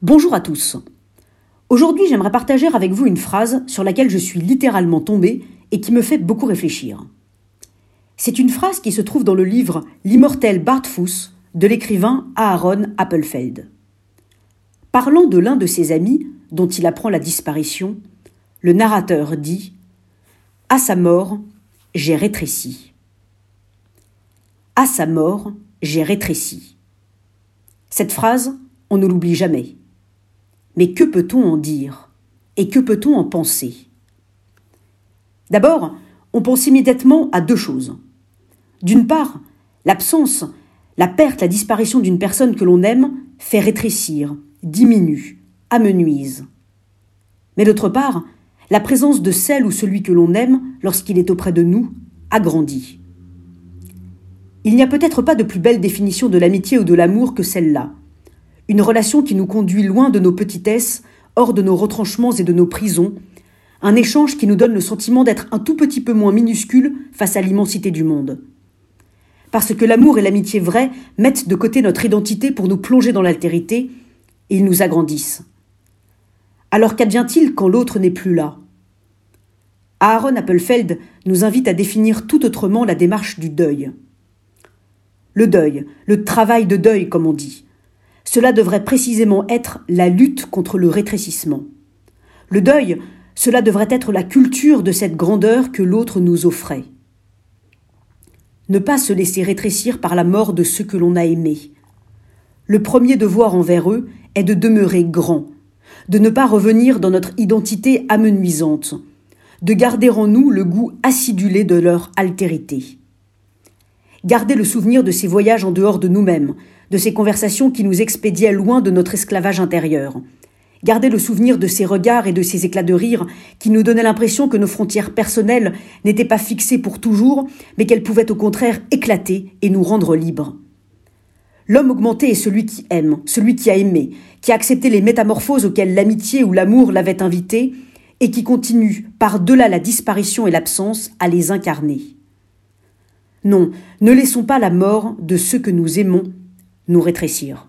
Bonjour à tous. Aujourd'hui, j'aimerais partager avec vous une phrase sur laquelle je suis littéralement tombé et qui me fait beaucoup réfléchir. C'est une phrase qui se trouve dans le livre L'immortel Bartfuss de l'écrivain Aaron Appelfeld. Parlant de l'un de ses amis dont il apprend la disparition, le narrateur dit À sa mort, j'ai rétréci. À sa mort, j'ai rétréci. Cette phrase, on ne l'oublie jamais. Mais que peut-on en dire Et que peut-on en penser? D'abord, on pense immédiatement à deux choses. D'une part, l'absence, la perte, la disparition d'une personne que l'on aime fait rétrécir, diminue, amenuise. Mais d'autre part, la présence de celle ou celui que l'on aime lorsqu'il est auprès de nous agrandit. Il n'y a peut-être pas de plus belle définition de l'amitié ou de l'amour que celle-là. Une relation qui nous conduit loin de nos petitesses, hors de nos retranchements et de nos prisons, un échange qui nous donne le sentiment d'être un tout petit peu moins minuscule face à l'immensité du monde. Parce que l'amour et l'amitié vraie mettent de côté notre identité pour nous plonger dans l'altérité, et ils nous agrandissent. Alors qu'advient-il quand l'autre n'est plus là? Aaron Appelfeld nous invite à définir tout autrement la démarche du deuil. Le deuil, le travail de deuil, comme on dit. Cela devrait précisément être la lutte contre le rétrécissement. Le deuil, cela devrait être la culture de cette grandeur que l'autre nous offrait. Ne pas se laisser rétrécir par la mort de ceux que l'on a aimés. Le premier devoir envers eux est de demeurer grand, de ne pas revenir dans notre identité amenuisante, de garder en nous le goût acidulé de leur altérité garder le souvenir de ces voyages en dehors de nous-mêmes, de ces conversations qui nous expédiaient loin de notre esclavage intérieur. Garder le souvenir de ces regards et de ces éclats de rire qui nous donnaient l'impression que nos frontières personnelles n'étaient pas fixées pour toujours, mais qu'elles pouvaient au contraire éclater et nous rendre libres. L'homme augmenté est celui qui aime, celui qui a aimé, qui a accepté les métamorphoses auxquelles l'amitié ou l'amour l'avaient invité, et qui continue, par-delà la disparition et l'absence, à les incarner. Non, ne laissons pas la mort de ceux que nous aimons nous rétrécir.